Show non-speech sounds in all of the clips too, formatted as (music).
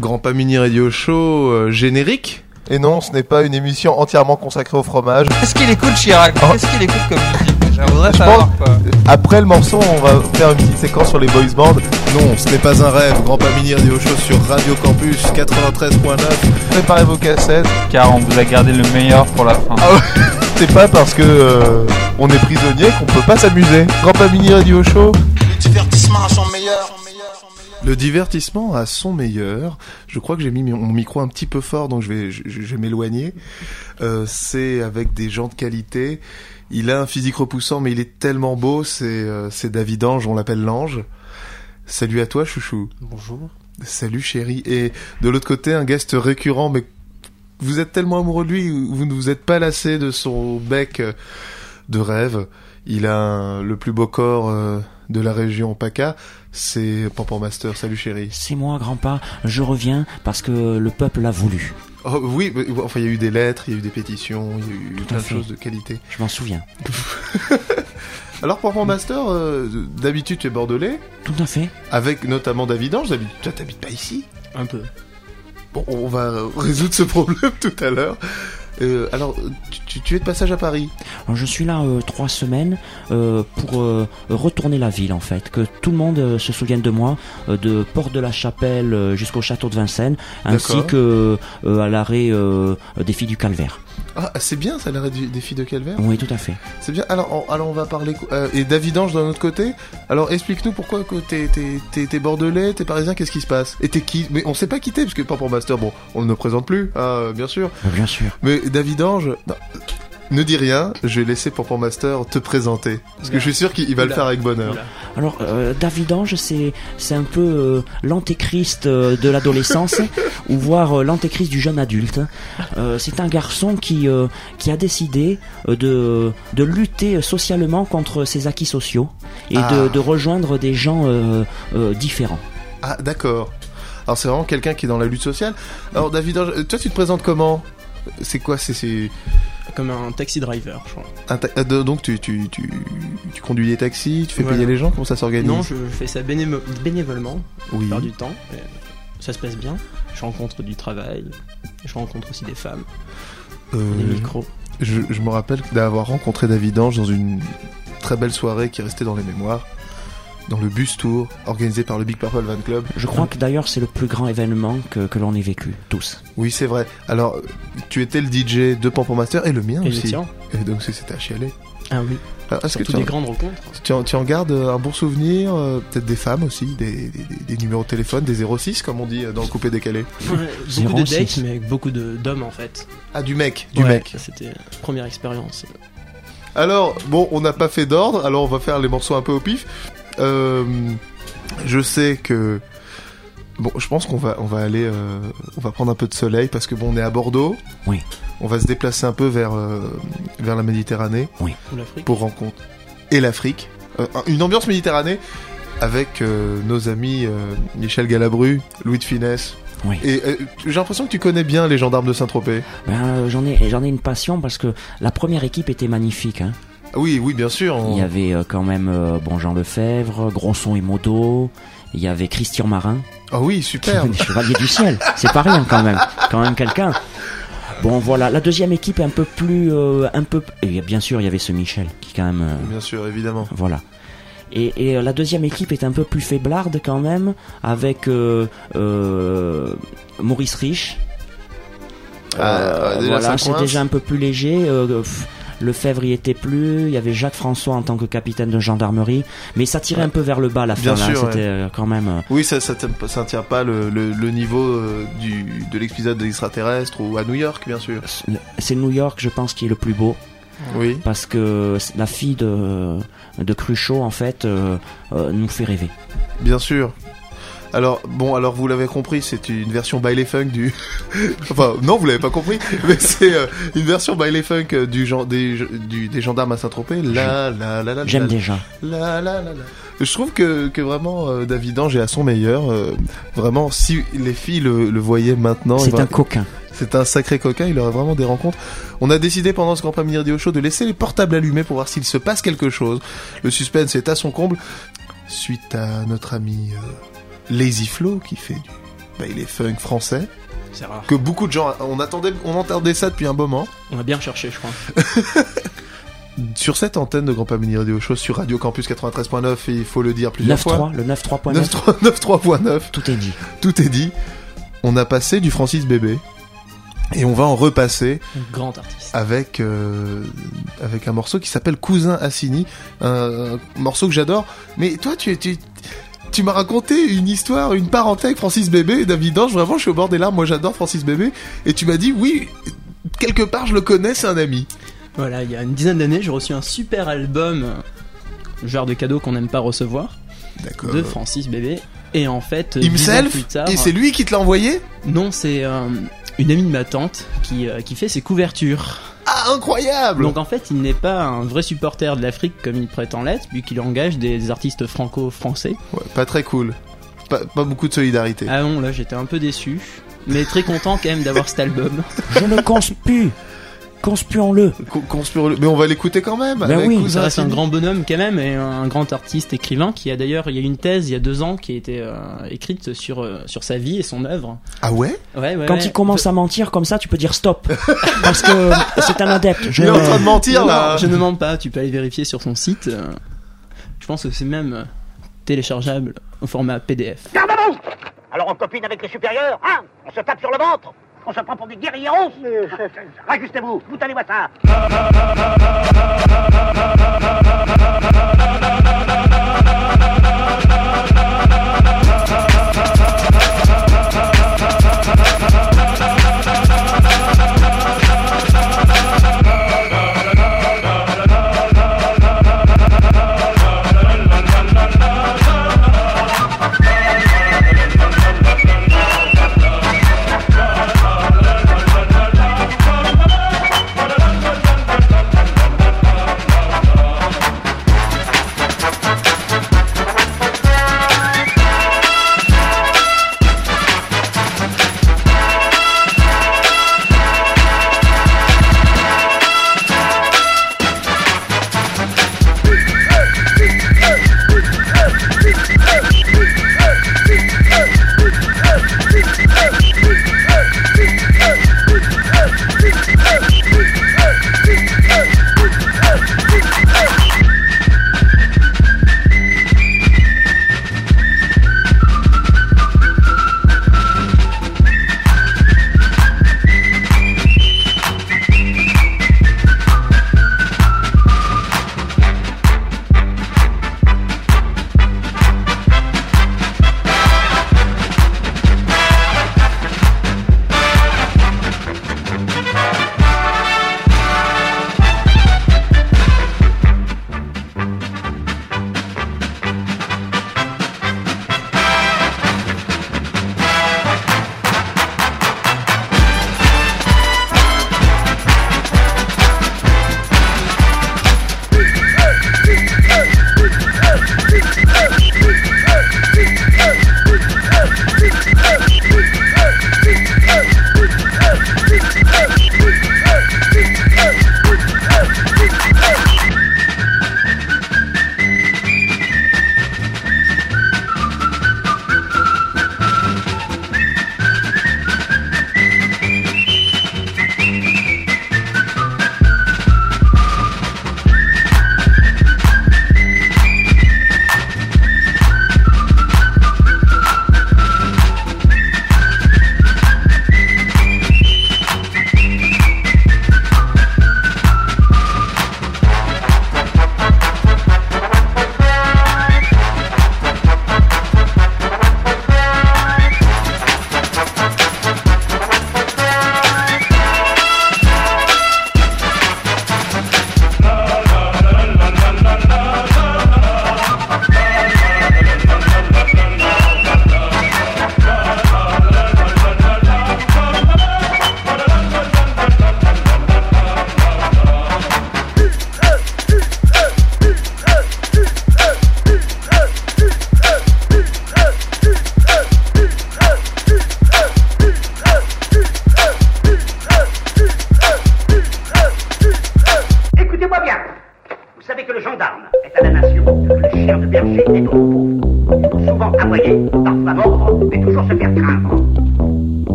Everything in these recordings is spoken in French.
Grand Pamini Radio Show euh, générique. Et non, ce n'est pas une émission entièrement consacrée au fromage. Qu'est-ce qu'il écoute Chirac Oh. Qu'est-ce qu'il écoute comme musique Je savoir quoi. Après le morceau, on va faire une petite séquence sur les boys bands. Non, ce n'est pas un rêve. Grand Pamini Radio Show sur Radio Campus 93.9. Préparez vos cassettes. Car on vous a gardé le meilleur pour la fin. Ah ouais. (laughs) C'est pas parce que euh, on est prisonnier qu'on peut pas s'amuser. Grand Pamini Radio Show. divertissement à son meilleur. Le divertissement à son meilleur. Je crois que j'ai mis mon micro un petit peu fort, donc je vais, je, je vais m'éloigner. Euh, c'est avec des gens de qualité. Il a un physique repoussant, mais il est tellement beau. C'est euh, c'est David Ange, on l'appelle l'ange. Salut à toi, chouchou. Bonjour. Salut, chérie. Et de l'autre côté, un guest récurrent, mais vous êtes tellement amoureux de lui, vous ne vous êtes pas lassé de son bec euh, de rêve. Il a un- le plus beau corps euh, de la région PACA. C'est Pampan Master. Salut, chérie. C'est moi, grand-pa. Je reviens parce que le peuple l'a voulu. Oh, oui, mais, enfin, il y a eu des lettres, il y a eu des pétitions, il y a eu Tout plein de choses de qualité. Je m'en souviens. (laughs) Alors, Pampan Master, euh, d'habitude, tu es bordelais, Tout à fait. avec notamment David Ange. Toi, t'habites pas ici? Un peu. Bon, on va résoudre ce problème (laughs) tout à l'heure. Euh, alors, tu, tu- es de passage à Paris Alors, je suis là euh, trois semaines euh, pour euh, retourner la ville, en fait. Que tout le monde euh, se souvienne de moi, euh, de Porte de la Chapelle jusqu'au château de Vincennes, ainsi que euh, à l'arrêt euh, des filles du Calvaire. Ah, c'est bien, ça, l'arrêt du- des filles de Calvaire Oui, tout à fait. C'est bien. Alors, on, alors on va parler. euh, et David Ange d'un autre côté. Alors, explique-nous pourquoi t'es, t'es, t'es, t'es bordelais, t'es parisien, qu'est-ce qui se passe? Et t'es qui? Mais on sait pas qui t'es, parce que Pampan Master, bon, on ne le présente plus, ah, bien sûr. Bien sûr. Mais David Ange, non, ne dis rien, je vais laisser Pampan Master te présenter. Parce que je suis sûr qu'il il va le faire avec bonheur. Alors, euh, David Ange, c'est c'est un peu euh, l'antéchrist euh, de l'adolescence, (laughs) ou voire euh, l'antéchrist du jeune adulte. C'est un garçon qui qui a décidé de de lutter socialement contre ses acquis sociaux et Ah. de, de rejoindre des gens différents. Ah, d'accord. Alors, c'est vraiment quelqu'un qui est dans la lutte sociale. Alors, David Ange, euh, toi, tu te présentes comment? C'est quoi? C'est Comme un taxi driver, je crois. un ta- euh, de- donc tu, tu, tu, tu conduis des taxis, tu fais Voilà. payer les gens, comment ça s'organise? Non, je fais ça bénévo- bénévolement, Oui. perds du temps. ça se passe bien. Je rencontre du travail. Je rencontre aussi des femmes, Euh, des micros. je, je me rappelle d'avoir rencontré David Ange dans une très belle soirée qui est restée dans les mémoires, dans le bus tour organisé par le Big Purple Van Club. Je crois que d'ailleurs c'est le plus grand événement que, que l'on ait vécu tous. Oui, c'est vrai. Alors, tu étais le DJ de Pampan Master et le mien Et aussi. Et donc, c'est- c'était à chialer. Ah oui, Alors, Est-ce que tu des en, grandes rencontres. tu, en, tu en gardes euh, un bon souvenir euh, Peut-être des femmes aussi, des, des, des- des numéros de téléphone, des 06 comme on dit euh, dans le coupé décalé. beaucoup de 06. dates, mais avec beaucoup de- d'hommes en fait. Ah, du mec, du Ouais, mec. C'était la première expérience. Alors, bon, on n'a pas fait d'ordre, alors on va faire les morceaux un peu au pif. Euh, je sais que... Bon, je pense qu'on va, on va aller... euh, on va prendre un peu de soleil, parce que bon, on est à Bordeaux. Oui. On va se déplacer un peu vers, euh, vers la Méditerranée Ou l'Afrique. pour rencontrer... Et l'Afrique. Euh, une ambiance Méditerranée avec euh, nos amis euh, Michel Galabru, Louis de Finesse. Oui. Et euh, j'ai l'impression que tu connais bien les gendarmes de Saint-Tropez. Ben, euh, j'en ai j'en ai une passion parce que la première équipe était magnifique. Hein. Oui, oui, bien sûr. on- Il y avait euh, quand même euh, bon Jean Lefebvre, Grosson et Modo. Il y avait Christian Marin, Ah oui, qui super. des chevaliers du ciel. C'est pas rien quand même, quand même quelqu'un. Bon voilà, la deuxième équipe est un peu plus, euh, un peu. Et bien sûr, il y avait ce Michel qui quand même, euh, Bien sûr, évidemment. voilà. Et, et la deuxième équipe est un peu plus faiblarde quand même, avec euh, Maurice Rich. Ah, voilà, c'est déjà un peu plus léger. pff, Lefebvre y était plus. Il y avait Jacques François en tant que capitaine de gendarmerie, mais ça tirait un peu vers le bas la Bien fin. là, C'était euh, quand même. euh, Oui, ça, ça, tient- pas le, le, le niveau euh, du, de l'épisode de l'extraterrestre ou à New York, bien sûr. c'est New York, je pense, qui est le plus beau. Oui. parce que la fille de, de Cruchot en fait euh, euh, nous fait rêver. Bien sûr. Alors, bon, alors vous l'avez compris, c'est une version baile funk du. (laughs) enfin, non, vous l'avez pas compris, mais c'est euh, une version baile funk euh, du, gen- des, du, des gendarmes à Saint-Tropez. La, la, la, la, J'aime déjà. La, la, la, la. Je trouve que, que vraiment euh, David Ange est à son meilleur. euh, vraiment, si les filles le, le voyaient maintenant, C'est un coquin. C'est un sacré coquin, il aurait vraiment des rencontres. On a décidé pendant ce Grand Prix Radio Show de laisser les portables allumés pour voir s'il se passe quelque chose. Le suspense est à son comble suite à notre ami euh, Lazy Flo qui fait du bah, il est funk français, C'est rare. que beaucoup de gens, on attendait, on entendait ça depuis un moment. On a bien cherché, je crois. (laughs) Sur cette antenne de Grand Pas Mini Radio Show, sur Radio Campus 93.9, et il faut le dire plusieurs fois. 9.3, le 9.3.9, 9.3 9.3.9, tout est dit. tout est dit. On a passé du Francis Bébé. Et on va en repasser Un grand artiste. avec euh, avec un morceau qui s'appelle Cousin Assini, un, un morceau que j'adore. Mais toi, tu tu tu m'as raconté une histoire, une parenté avec Francis Bébé et David Ange. Vraiment, je suis au bord des larmes. Moi, j'adore Francis Bébé. Et tu m'as dit oui, quelque part, je le connais, c'est un ami. Voilà, il y a une dizaine d'années, j'ai reçu un super album, genre de cadeau qu'on n'aime pas recevoir, de Francis Bébé. Et en fait, Himself. plus tard, Et c'est lui qui te l'a envoyé? Non, c'est euh, une amie de ma tante qui, euh, qui fait ses couvertures. Incroyable. Donc en fait, il n'est pas un vrai supporter de l'Afrique comme il prétend l'être, vu qu'il engage des artistes franco-français. Ouais, pas très cool. Pas, pas beaucoup de solidarité. Ah bon, là j'étais un peu déçu, mais très content quand même d'avoir cet album. Je ne conspue Conspuons-le Co- conspire- Mais on va l'écouter quand même. Ben avec oui, Cousin Ça reste un grand bonhomme quand même et un grand artiste écrivain qui a d'ailleurs, il y a une thèse il y a deux ans qui a été euh, écrite sur, euh, sur sa vie et son œuvre. Ah ouais? Ouais, ouais, Quand ouais. il commence à mentir comme ça, tu peux dire stop. (laughs) Parce que c'est un adepte. Je... Il est en train de mentir Non, là. je ne mens pas, tu peux aller vérifier sur son site. euh, Je pense que c'est même téléchargeable au format PDF. Garde à vous Alors on copine avec les supérieurs, hein? On se tape sur le ventre On se prend pour des guerrieros Rajustez-vous, vous allez voir ça (laughs)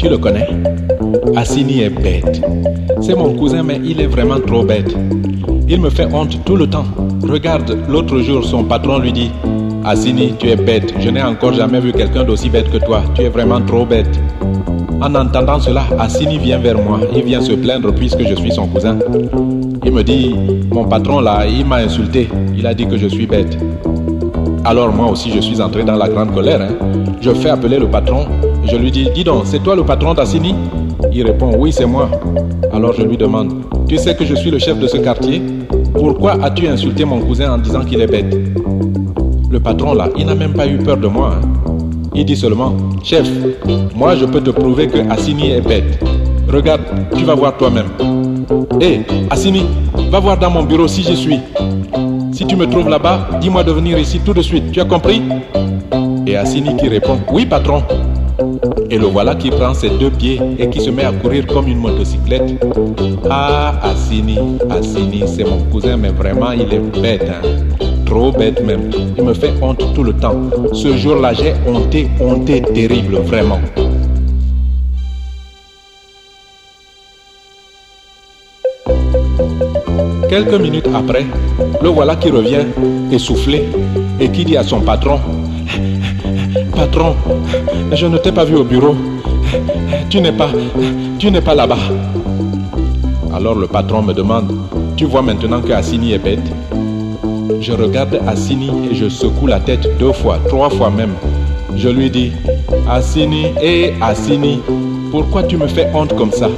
tu le connais Assini est bête. C'est mon cousin, mais il est vraiment trop bête. Il me fait honte tout le temps. Regarde, l'autre jour, son patron lui dit Assini, tu es bête. Je n'ai encore jamais vu quelqu'un d'aussi bête que toi. Tu es vraiment trop bête. En entendant cela, Assini vient vers moi. Il vient se plaindre puisque je suis son cousin. Il me dit Mon patron là, il m'a insulté. Il a dit que je suis bête. Alors moi aussi, je suis entré dans la grande colère. hein. Je fais appeler le patron. Je lui dis, dis donc, c'est toi le patron d'Assini? Il répond, oui, c'est moi. Alors je lui demande, tu sais que je suis le chef de ce quartier? Pourquoi as-tu insulté mon cousin en disant qu'il est bête? Le patron là, il n'a même pas eu peur de moi. hein. Il dit seulement, chef, moi je peux te prouver que Assini est bête. Regarde, tu vas voir toi-même. Hé, Assini, va voir dans mon bureau si j'y suis. Si tu me trouves là-bas, dis-moi de venir ici tout de suite. Tu as compris? Et Assini qui répond Oui, patron. Et le voilà qui prend ses deux pieds et qui se met à courir comme une motocyclette. Ah, Assini, Assini, c'est mon cousin, mais vraiment, il est bête. hein. Trop bête même. Il me fait honte tout le temps. Ce jour-là, j'ai honté, honté terrible, vraiment. Quelques minutes après, le voilà qui revient, essoufflé, et qui dit à son patron, Patron, je ne t'ai pas vu au bureau. Tu n'es pas, tu n'es pas là-bas. Alors le patron me demande, tu vois maintenant que Assini est bête? Je regarde Assini et je secoue la tête deux fois, trois fois même. Je lui dis, Assini, hé Assini, pourquoi tu me fais honte comme ça?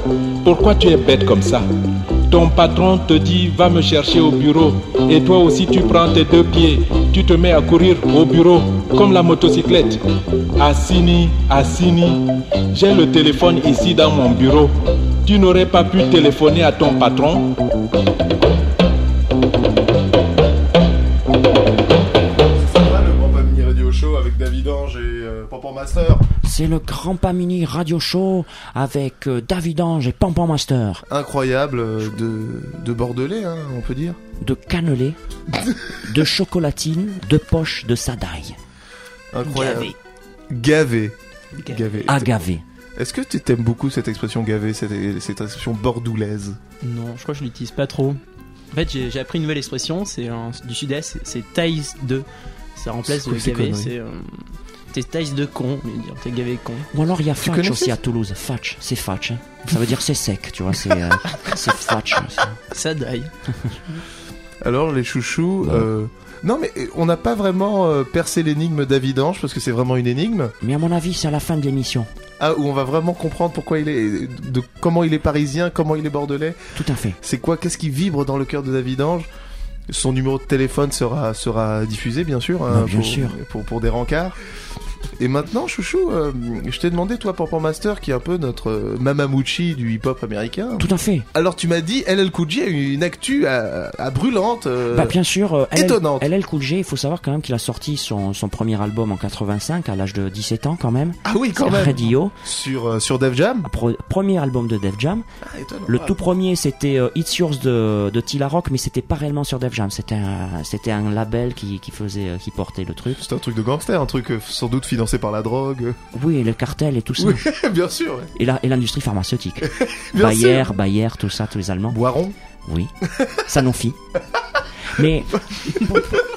Pourquoi tu es bête comme ça? Ton patron te dit va me chercher au bureau et toi aussi tu prends tes deux pieds, tu te mets à courir au bureau comme la motocyclette. Assini, Assini, j'ai le téléphone ici dans mon bureau. Tu n'aurais pas pu téléphoner à ton patron? Ça va le Grand Pas Mini Radio Show avec David Ange et euh, Pampan Master C'est le Grand Pas Mini Radio Show avec euh, David Ange et Pampan Master. Incroyable euh, de, de Bordelais, hein, on peut dire. De cannelé, de (laughs) chocolatine, de poche, de sadaille. Incroyable. Gavé. Gavé. Agavé. Est-ce que tu t'aimes beaucoup cette expression gavé, cette, cette expression bordoulaise Non, je crois que je l'utilise pas trop. En fait, j'ai appris une nouvelle expression, c'est du sud-est, c'est- taille de. Ça remplace le gavé, c'est. euh, T'es taille de con, mais dire t'es gavé con. Ou alors il y a Fatch aussi à Toulouse. Fatch, c'est Fatch. hein. Ça veut dire c'est sec, tu vois, c'est euh, (laughs) c'est Fatch. Ça daille. Alors les chouchous... euh, Non mais euh, on n'a pas vraiment euh, percé l'énigme David Ange parce que c'est vraiment une énigme. Mais à mon avis, c'est à la fin de l'émission. Ah, où on va vraiment comprendre pourquoi il est, de comment il est parisien, comment il est bordelais. Tout à fait. C'est quoi, qu'est-ce qui vibre dans le cœur de David Ange Son numéro de téléphone sera sera diffusé, bien sûr, hein, bien pour, sûr. pour pour des rencarts. Et maintenant, chouchou, euh, je t'ai demandé, toi, Pampan Master, qui est un peu notre euh, Mamamouchi du hip-hop américain. Tout à fait. Alors, tu m'as dit, LL Cool J a eu une actu à, à brûlante. euh, Bah bien sûr, euh, LL étonnante. LL Cool J, il faut savoir quand même qu'il a sorti son, son premier album en 85 à l'âge de 17 ans quand même. Ah oui, quand même. Radio, Sur euh, sur Def Jam. pro- premier album de Def Jam. Ah, étonnant. Le Ah. tout premier c'était euh, It's Yours de, de Tila Rock, mais c'était pas réellement sur Def Jam. C'était un, c'était un label qui, qui faisait, euh, qui portait le truc. C'est un truc de gangster, un truc euh, sans doute financé par la drogue. Oui, et le cartel et tout ça. Oui, (laughs) bien sûr. ouais. Et la- et l'industrie pharmaceutique. (laughs) Bien Bayer, sûr. Bayer, tout ça, tous les Allemands. Boiron. Oui. Sanofi. (laughs) Mais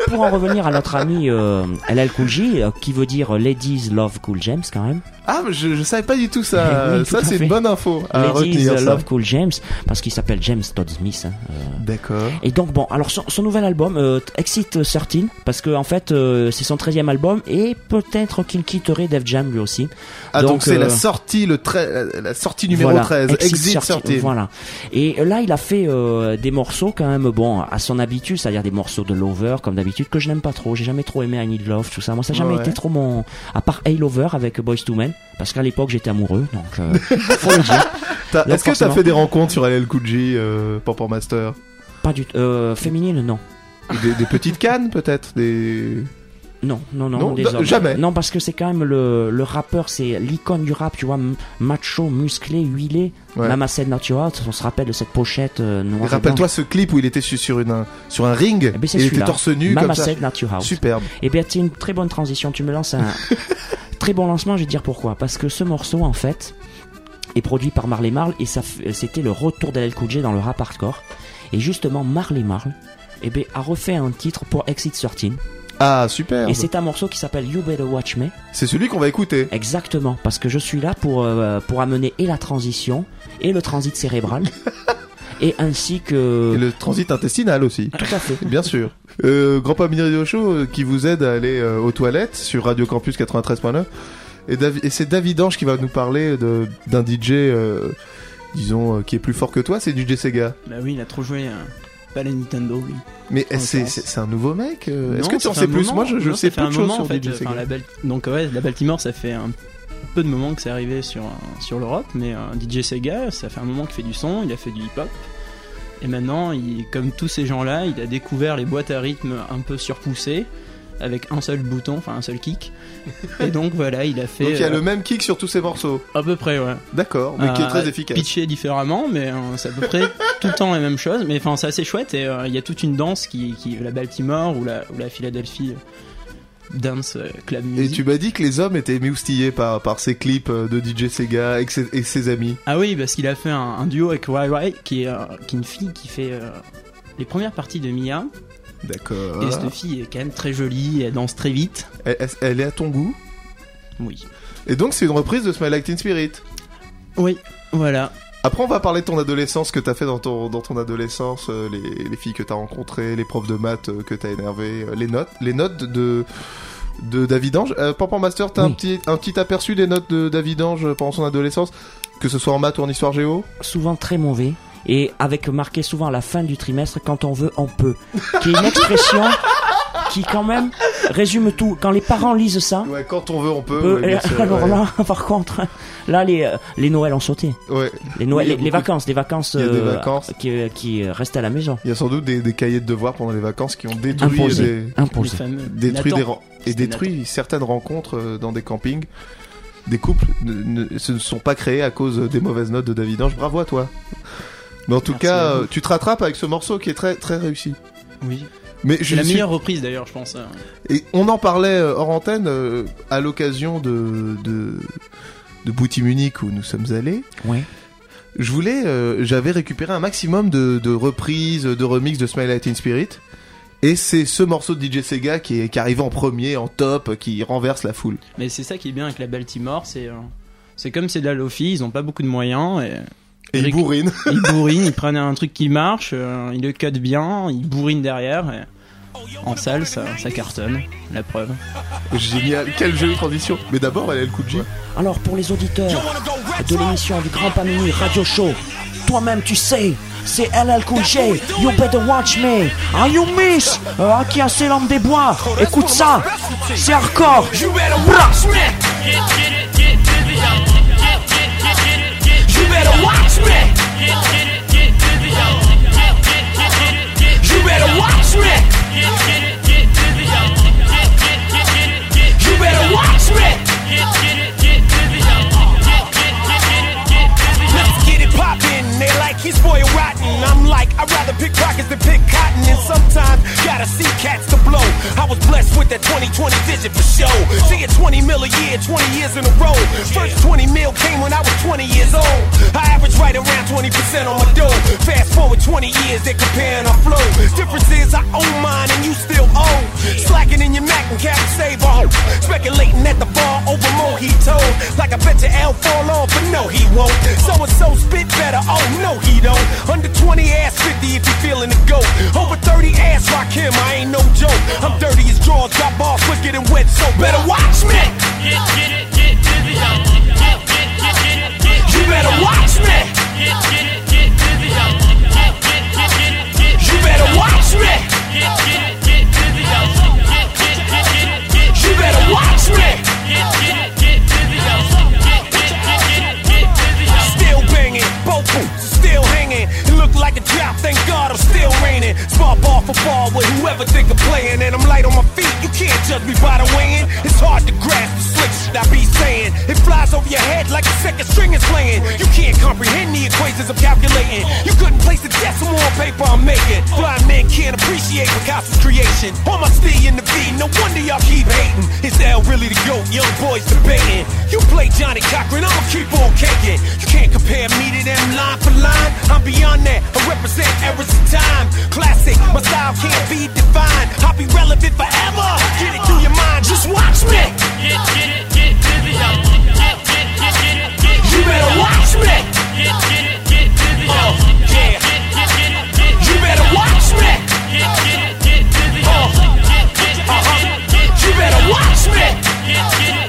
pour, en revenir à notre ami euh, LL Cool J, euh, qui veut dire Ladies Love Cool James quand même. Ah, mais je, je savais pas du tout ça. Oui, tout ça, c'est une bonne info à Ladies retenir. Love Cool James, parce qu'il s'appelle James Todd Smith. hein, euh. D'accord. Et donc bon, alors son, son nouvel album, euh, Exit 13, parce que en fait c'est son 13e album et peut-être qu'il quitterait Def Jam lui aussi. Ah, donc, c'est la sortie, le la, la sortie numéro Voilà, 13. Exit 13, sortie. Voilà. Et là, il a fait des morceaux quand même, bon, à son habitude, c'est-à-dire des morceaux de Lover, comme d'habitude, que je n'aime pas trop. J'ai jamais trop aimé I Need Love, tout ça. Moi, ça n'a jamais Ouais. été trop mon... À part Hey Lover avec Boys to Men, parce qu'à l'époque, j'étais amoureux, donc euh, (laughs) faut le dire. Est-ce que forcément. fait des rencontres sur LL Cool J, euh, Master? Pas du... Euh, féminine, non. des, des petites cannes, peut-être? Des... Non, non, non, jamais. Non, parce que c'est quand même le, le rappeur, c'est l'icône du rap, tu vois, macho, musclé, huilé. Ouais. Mama said not your heart, on se rappelle de cette pochette euh, Et noire. et Rappelle-toi ce clip où il était sur, une, un- sur un ring. Eh ben, et il était torse nu Mama comme ça. said not your house. Superbe. Eh bien, c'est une très bonne transition. Tu me lances un (laughs) très bon lancement, je vais te dire pourquoi. Parce que ce morceau, en fait, est produit par Marley Marl et c'était le retour d'LL Cool dans le rap hardcore. Et justement, Marley Marl eh ben, a refait un titre pour Exit 13. Ah, super. Et c'est un morceau qui s'appelle You Better Watch Me. C'est celui qu'on va écouter. Exactement, parce que je suis là pour, euh, pour amener et la transition et le transit cérébral. (laughs) et ainsi que. Et le transit intestinal aussi. Tout à fait. Bien sûr. Euh, Grand Pas Mini Radio Show qui vous aide à aller euh, aux toilettes sur Radio Campus 93.9. Et, Davi- et c'est David Ange qui va nous parler de- d'un DJ, euh, disons, euh, qui est plus fort que toi, c'est DJ Sega. Bah oui, il a trop joué. euh, pas la Nintendo, lui. Mais c'est un nouveau mec euh, Est-ce Non, que tu en sais plus? moment. Moi, je, je Non, sais ça fait peu un de choses moment, sur en fait, enfin, la Bal- Donc ouais, la Baltimore, ça fait un peu de moments que c'est arrivé sur, euh, sur l'Europe, mais euh, DJ Sega, ça fait un moment qu'il fait du son, il a fait du hip-hop. Et maintenant, il, comme tous ces gens-là, il a découvert les boîtes à rythme un peu surpoussées, avec un seul bouton, enfin un seul kick. Et donc voilà, il a fait Donc il y a euh, le même kick sur tous ses morceaux. à peu près, ouais. D'accord, mais qui est Euh, très efficace. Pitché différemment, mais euh, c'est à peu près (laughs) tout le temps la même chose. Mais enfin, c'est assez chouette et euh, il y a toute une danse qui, qui la Baltimore ou la, ou la Philadelphie euh, dance euh, club Et music. tu m'as dit que les hommes étaient moustillés par, par ces clips euh, de DJ Sega et, ses, et ses amis. Ah oui, parce qu'il a fait un, un duo avec Rai, qui est, euh, qui est une fille qui fait euh, les premières parties de Mia. D'accord. Et cette fille est quand même très jolie, elle danse très vite. Elle, elle- est à ton goût? Oui. Et donc c'est une reprise de Smile Like Teen Spirit. Oui, voilà. Après, on va parler de ton adolescence, que t'as fait dans ton, dans ton adolescence, euh, les, les filles que t'as rencontrées, les profs de maths euh, que t'as énervés, euh, les notes, les notes de de David Ange. Euh, Pampan Master, t'as un petit un petit aperçu des notes de David Ange pendant son adolescence, que ce soit en maths ou en histoire géo? souvent très mauvais et avec marqué souvent à la fin du trimestre quand on veut on peut qui est une expression qui quand même résume tout quand les parents lisent ça Ouais, quand on veut, on peut. euh, ouais, bien sûr, (laughs) alors ouais. là par contre là les euh, les Noëls ont sauté Ouais. les Oui, a les, les vacances les vacances, euh, vacances. qui euh, qui restent à la maison Il y a sans doute des, des cahiers de devoirs pendant les vacances qui ont détruit des, imposés fameux. détruit des et détruit certaines rencontres dans des campings. Des couples ne, ne- se sont pas créés à cause des mauvaises notes de David Ange. Bravo à toi. Mais en tout Merci cas, euh, tu te rattrapes avec ce morceau qui est très très réussi. Oui. Mais C'est je la suis- meilleure reprise d'ailleurs, je pense. euh. Et on en parlait euh, hors antenne euh, à l'occasion de de de Bouti Munich où nous sommes allés. ouais Je voulais, euh, j'avais récupéré un maximum de, de reprises, de remix de Smile Light in Spirit. Et c'est ce morceau de DJ Sega qui est qui arrive en premier, en top, qui renverse la foule. Mais c'est ça qui est bien avec la Baltimore, c'est. C'est comme c'est de la Lofi, ils ont pas beaucoup de moyens Et (laughs) il bourrine. ils bourrinent, ils prennent un truc qui marche, euh, ils le cut bien, ils bourrinent derrière. Et en salle, ça, ça cartonne, la preuve. Génial, quelle jolie transition. Mais d'abord, elle est le coup de J. alors pour les auditeurs de l'émission du Grand Panini Radio Show toi-même tu sais c'est LL Cool J You Better Watch Me Are You Miss euh, Aki a ses lampes des bois écoute ça c'est hardcore You better watch me. You better watch You better watch me. You better watch me. Let's get it poppin'. They like he's spoiled rotten. I'm like, I'd rather pick pockets than pick cotton. And sometimes gotta see cats. I was blessed with that 2020 vision for show. See it 20 mil a year, 20 years in a row. First 20 mil came when I was 20 years old. I average right around 20% on my dough. Fast forward 20 years, they're comparing our flow. Difference is I own mine and you still owe. Slacking in your Mac and cap save on. Speculating at the bar over mojito. Like I bet your L fall off, but no, he won't. So and so spit better, oh no, he don't. Under 20 ass 50 if you feeling the goat. Over 30 ass rock him, I ain't no joke. I'm Dirty as drawers, got balls quicker than wet, so better watch me. Get, get it, get busy, y'all. Get, get, get, get, get. You better watch me. Get, get it, get busy, y'all. Get, get, get, get, get. You better watch me. Get, get it, get busy, y'all. Get, get, get, get, get. You better watch me. Get, get it, get busy, y'all. Get, get, get, get, get. Still banging, both boots still hanging. It like a thank God I'm still raining. Spar ball for ball with whoever think of playing, and I'm light on my feet. You can't judge me by the in. It's hard to grasp the slick shit I be saying. It flies over your head like a second string is playing. You can't comprehend the equations I'm calculating. You couldn't place the decimal on paper I'm making. Blind men can't appreciate Picasso's creation. On my C in the V, no wonder y'all keep hating. Is L really the GOAT? Young boys debating. You play Johnny Cochran, I'ma keep on caking. You can't compare me to them line for line. I'm beyond that. I represent errors of time. Classic, my style can't be defined. I'll be relevant forever. Get it through your mind, just watch me. You better watch me. Oh, yeah. You better watch me. Oh, uh-huh. You better watch me. Two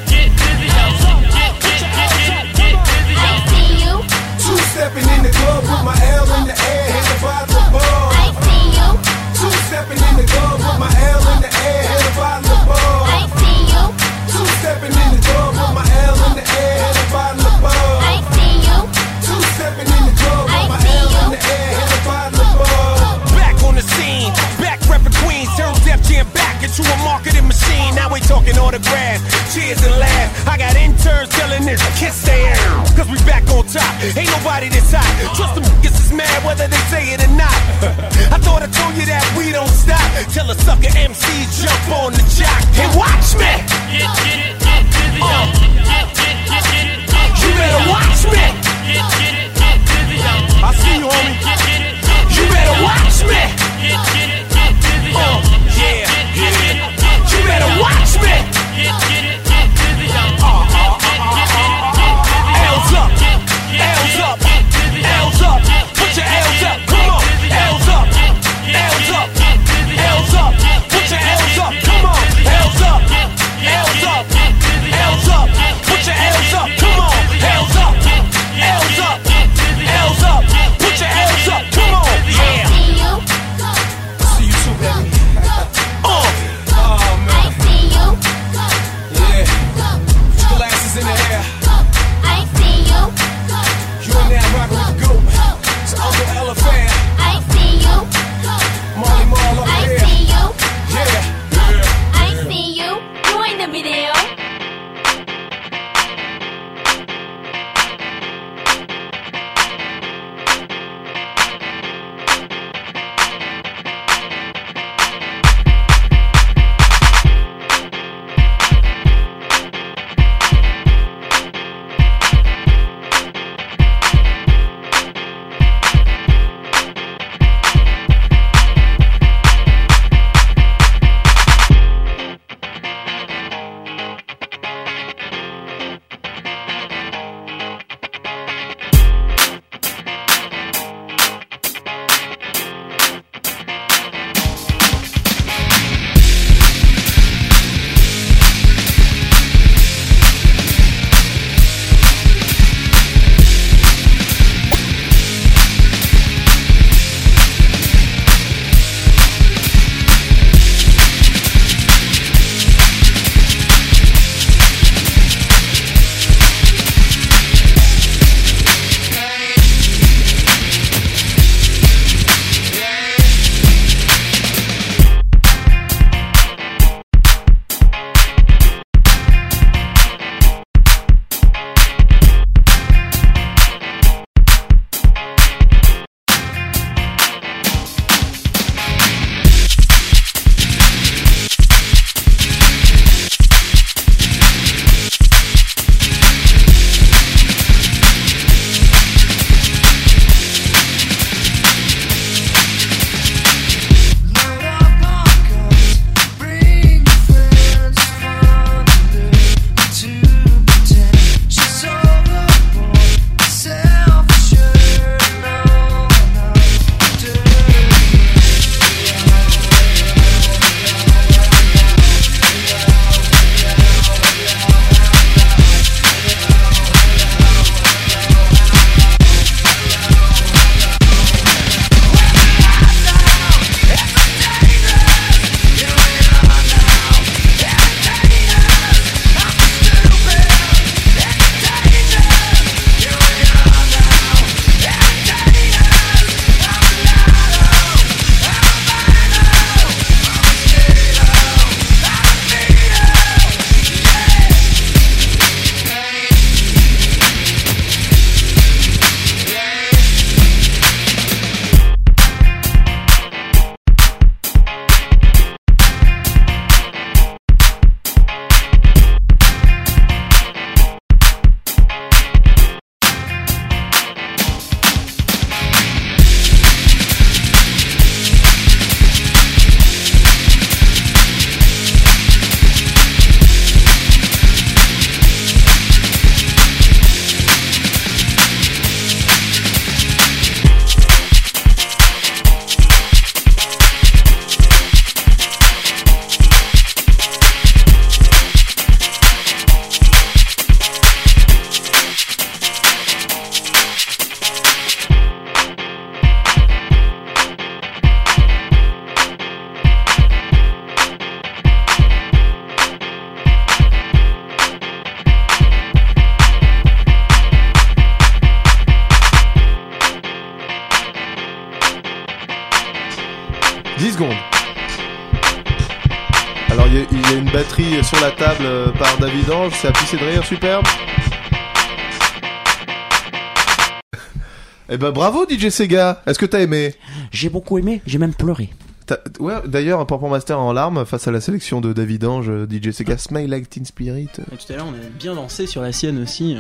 Eh ben bravo DJ Sega, est-ce que t'as aimé J'ai beaucoup aimé, j'ai même pleuré. T'as- Ouais, d'ailleurs un Pampan Master en larmes face à la sélection de David Ange, euh, DJ Sega, Smile Like Teen Spirit. Et tout à l'heure, on a bien dansé sur la sienne aussi.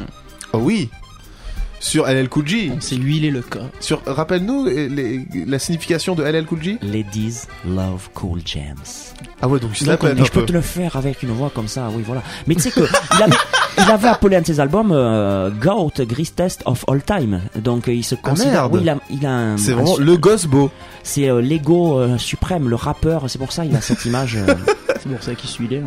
Oh oui Sur LL Cool J. On s'est huilé le corps. Sur, rappelle-nous euh, les- la signification de LL Cool J Ladies love cool jams. Ah ouais, donc il se la Donc, pète et un je peux peu. te le faire avec une voix comme ça, oui, voilà. Mais tu sais que il avait, (laughs) il avait appelé un de ses albums euh, Goat Greatest of All Time. Donc euh, il se considère. merde. oui, il a, il a un. C'est vraiment le gosse beau. C'est euh, l'ego euh, suprême, le rappeur. C'est pour ça il a cette image. euh, (laughs) C'est pour ça qu'il suit les. Hein.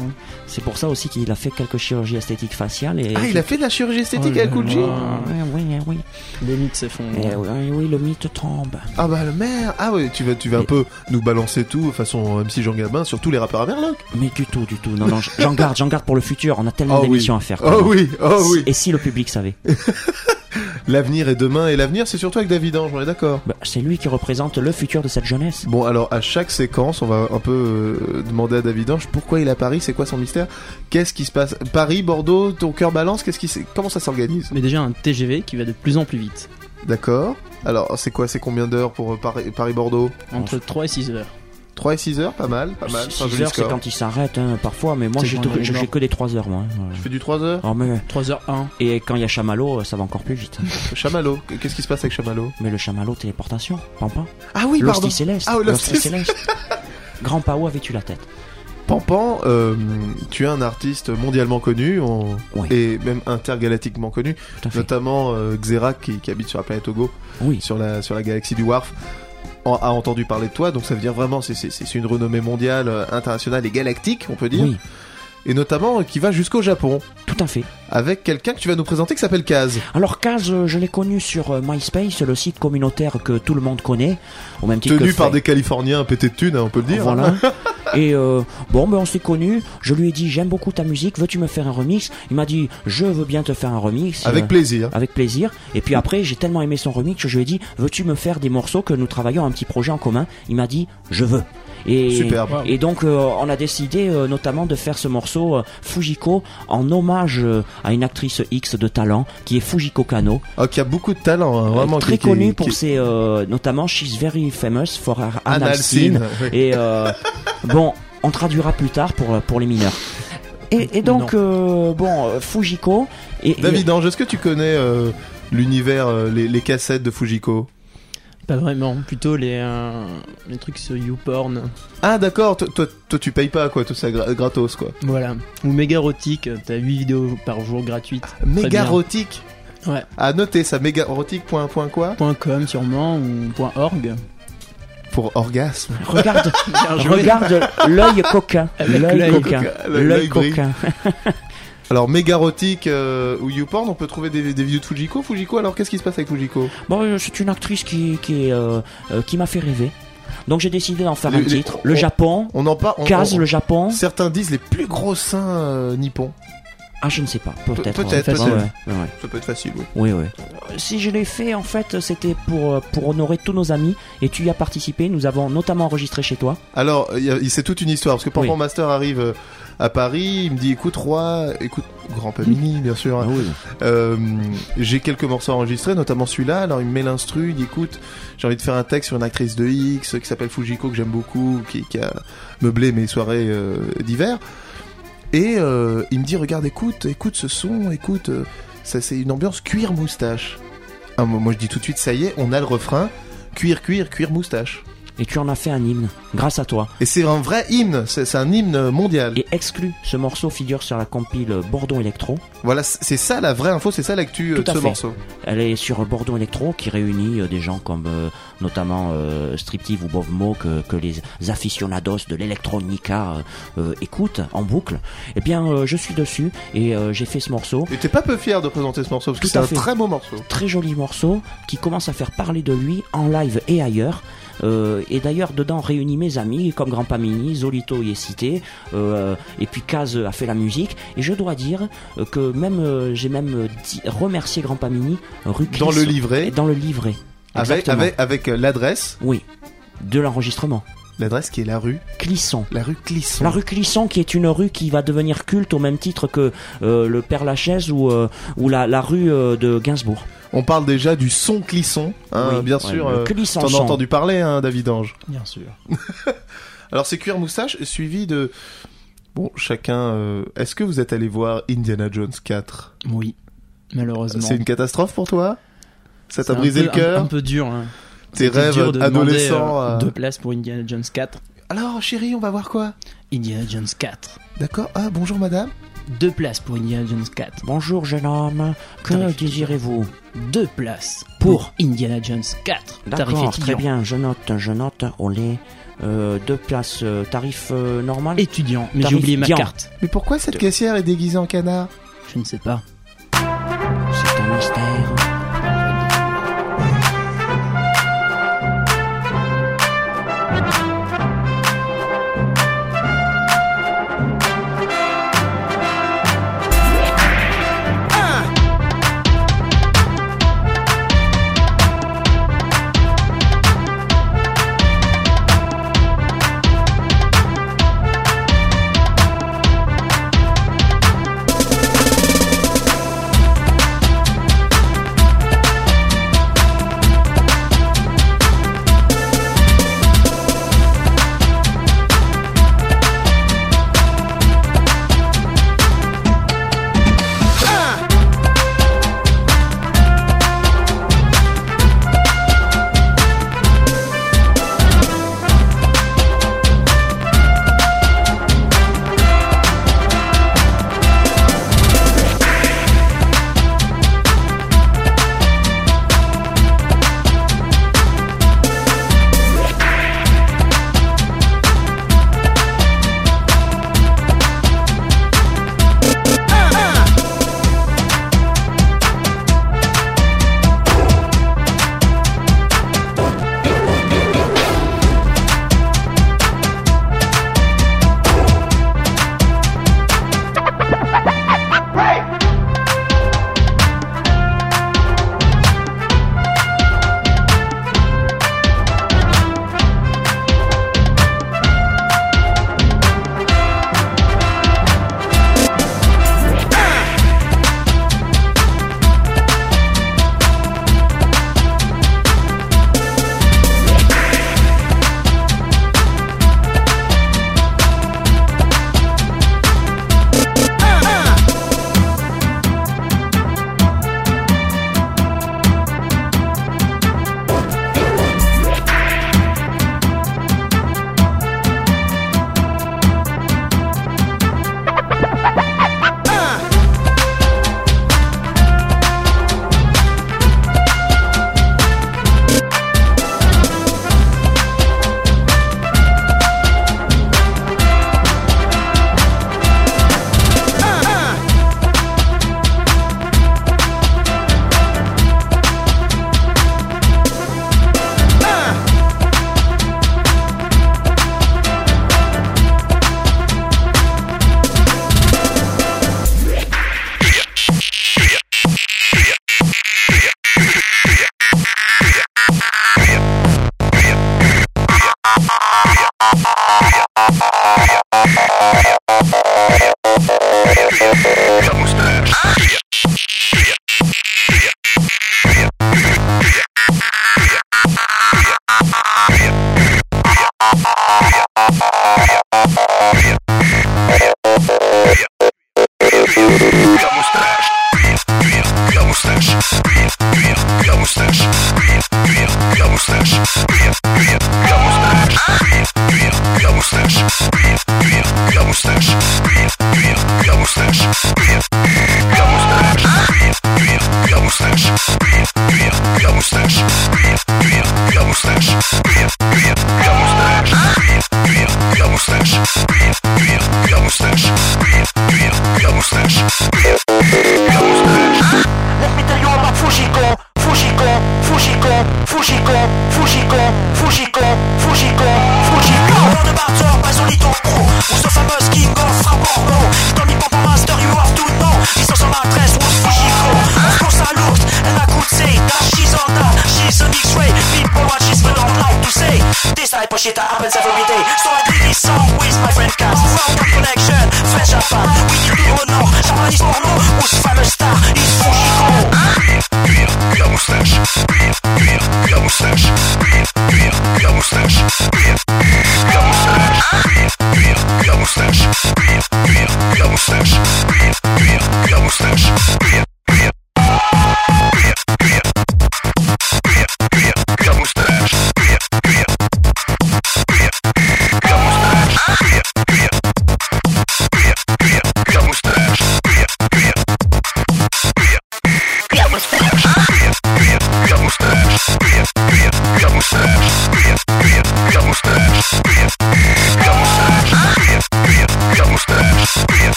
c'est pour ça aussi qu'il a fait quelques chirurgies esthétiques faciales. Et Ah, il a fait de la chirurgie esthétique Oh LL là Cool J là. Oui, oui, oui. Les mythes s'effondrent. Eh oui, oui, le mythe tombe. Ah bah le maire Ah ouais, tu vas, tu vas un peu nous balancer tout façon MC Jean Gabin sur tous les rappeurs à Merloc. Mais du tout, du tout. Non, non, j'en garde, j'en garde pour le futur. On a tellement Oh oui. d'émissions à faire. Oh même. oui, oh oui. Et si le public savait (laughs) L'avenir est demain et l'avenir c'est surtout avec David Ange, on est d'accord. Bah, C'est lui qui représente le futur de cette jeunesse. Bon alors à chaque séquence on va un peu euh, demander à David Ange pourquoi il est à Paris, c'est quoi son mystère, qu'est-ce qui se passe, Paris, Bordeaux, ton cœur balance, qu'est-ce qui comment ça s'organise? Mais déjà un TGV qui va de plus en plus vite. D'accord. Alors c'est quoi, c'est combien d'heures pour euh, Paris, Paris Bordeaux Entre 3 et 6 heures. 3 et 6 heures, pas mal, pas mal. c'est un 6 joli heures, c'est quand il s'arrête, hein, parfois, mais moi j'ai que des 3 heures, moi. hein, ouais. Tu fais du 3 heures Oh, mais... 3h1. Et quand il y a Chamallow, ça va encore plus vite. (laughs) Chamallow, qu'est-ce qui se passe avec Chamallow Mais le Chamallow, téléportation, Pampan. Ah oui, pardon. L'hostie céleste. Ah, oui, céleste. Grand Pao avait-tu la tête Pampan, euh, tu es un artiste mondialement connu on- Oui. et même intergalactiquement connu, notamment euh, Xerac qui, qui habite sur la planète Togo, Oui. sur la, sur la galaxie du Warf, en- a entendu parler de toi, donc ça veut dire vraiment c'est c'est- c'est une renommée mondiale, euh, internationale et galactique, on peut dire, Oui, et notamment euh, qui va jusqu'au Japon, tout à fait. avec quelqu'un que tu vas nous présenter qui s'appelle Kaz. Alors Kaz, euh, je l'ai connu sur MySpace, le site communautaire que tout le monde connaît, au même titre Tenu que par des Californiens pétés de thunes, hein, on peut le dire. Voilà. (laughs) Et euh, bon, ben on s'est connus. Je lui ai dit j'aime beaucoup ta musique. Veux-tu me faire un remix? Il m'a dit je veux bien te faire un remix. Avec Euh, plaisir. Avec plaisir. Et puis après, j'ai tellement aimé son remix que je lui ai dit veux-tu me faire des morceaux que nous travaillons un petit projet en commun? Il m'a dit je veux. Et, Superbe. et donc euh, on a décidé euh, notamment de faire ce morceau euh, Fujiko en hommage à une actrice X de talent qui est Fujiko Kano, Oh, qui a beaucoup de talent, hein, vraiment. très connue pour qui- ses notamment She's very famous for her anal scene. oui. Et bon, on traduira plus tard pour, pour les mineurs. Et, et donc, euh, bon, Fujiko. Et, et- David Ange, est-ce que tu connais euh, l'univers, les, les cassettes de Fujiko? Pas vraiment, plutôt les, euh, les trucs sur YouPorn. Ah d'accord, toi, toi, toi, tu payes pas quoi, tout ça gra- gratos quoi. Voilà. Ou Mégarotique, t'as 8 vidéos par jour gratuites. Très bien. Mégarotique Ouais. À noter ça, mégarotique point, point quoi Point .com sûrement ou point .org. Pour orgasme. (laughs) regarde, (laughs) regarde l'œil coquin. L'œil coquin. l'œil coquin. (laughs) Alors mégarotique euh, ou YouPorn, on peut trouver des, des vidéos de Fujiko. Fujiko, alors qu'est-ce qui se passe avec Fujiko? Bon, euh, c'est une actrice qui, euh, euh, qui m'a fait rêver. Donc j'ai décidé d'en faire un les- titre. Le on- Japon, On en parle. on- le Japon. Certains disent les plus gros seins euh, nippons. Ah, je ne sais pas. Peut-être. Pe- peut-être, ouais, ouais. Ça peut être facile, oui. Oui, oui. Si je l'ai fait, en fait, c'était pour, pour honorer tous nos amis. Et tu y as participé. Nous avons notamment enregistré chez toi. Alors, c'est toute une histoire parce que Pampan Oui. Master arrive à Paris, il me dit écoute Roi, écoute Grand Pamini bien sûr. Ah oui. Euh, j'ai quelques morceaux enregistrés, notamment celui-là. Alors il me met l'instru, il dit écoute, j'ai envie de faire un texte sur une actrice de X qui s'appelle Fujiko que j'aime beaucoup, qui, qui a meublé mes soirées euh, d'hiver. Et euh, il me dit regarde, écoute, écoute ce son, écoute, ça c'est une ambiance cuir moustache. Ah, moi moi, je dis tout de suite ça y est, on a le refrain cuir cuir cuir moustache. Et tu en as fait un hymne. Grâce à toi. Et c'est un vrai hymne, c'est c'est un hymne mondial. Et exclu, ce morceau figure sur la compile Bordeaux Electro. Voilà, c'est ça la vraie info, c'est ça l'actu euh, de ce fait. morceau. Elle est sur Bordeaux Electro qui réunit euh, des gens comme euh, notamment euh, Striptive ou Bovmo que, que les aficionados de l'électronica euh, écoutent en boucle. Eh bien, je suis dessus et j'ai fait ce morceau. Et t'es pas peu fier de présenter ce morceau parce que Tout c'est à un fait. très beau morceau. Très joli morceau qui commence à faire parler de lui en live et ailleurs. Euh, et d'ailleurs, dedans réunit mes amis comme Grand Pamini, Zolito y est cité, euh, et puis Kaz a fait la musique. Et je dois dire euh, que même j'ai même dit- remercié Grand Pamini, rue Dans le livret, dans le livret. avec, avec, avec l'adresse. Oui, de l'enregistrement. L'adresse qui est la rue Clisson. La rue Clisson. La rue Clisson qui est une rue qui va devenir culte au même titre que euh, le Père Lachaise ou, euh, ou la, la rue euh, de Gainsbourg. On parle déjà du son Clisson, hein, Oui, bien ouais, sûr. le euh, Clisson T'en as entendu parler, hein, David Ange. Bien sûr. (laughs) Alors c'est Cuir Moustache suivi de... Bon, chacun... euh, Est-ce que vous êtes allé voir Indiana Jones 4 Oui, malheureusement. C'est une catastrophe pour toi? Ça t'a brisé peu- le cœur? un, un peu dur. Hein. Tes rêves dur de adolescents, demander, euh, euh. Deux places pour Indiana Jones 4. Alors chérie, on va voir quoi? Indiana Jones 4. D'accord. Ah, bonjour madame. Deux places pour Indiana Jones 4. Bonjour jeune homme, que désirez-vous? Deux places pour Indiana Jones 4. Tarif D'accord, très bien, je note, je note, on est euh, deux places, euh, tarif euh, normal? Étudiant, mais j'ai oublié ma carte. Mais pourquoi cette caissière est déguisée en canard? Je ne sais pas.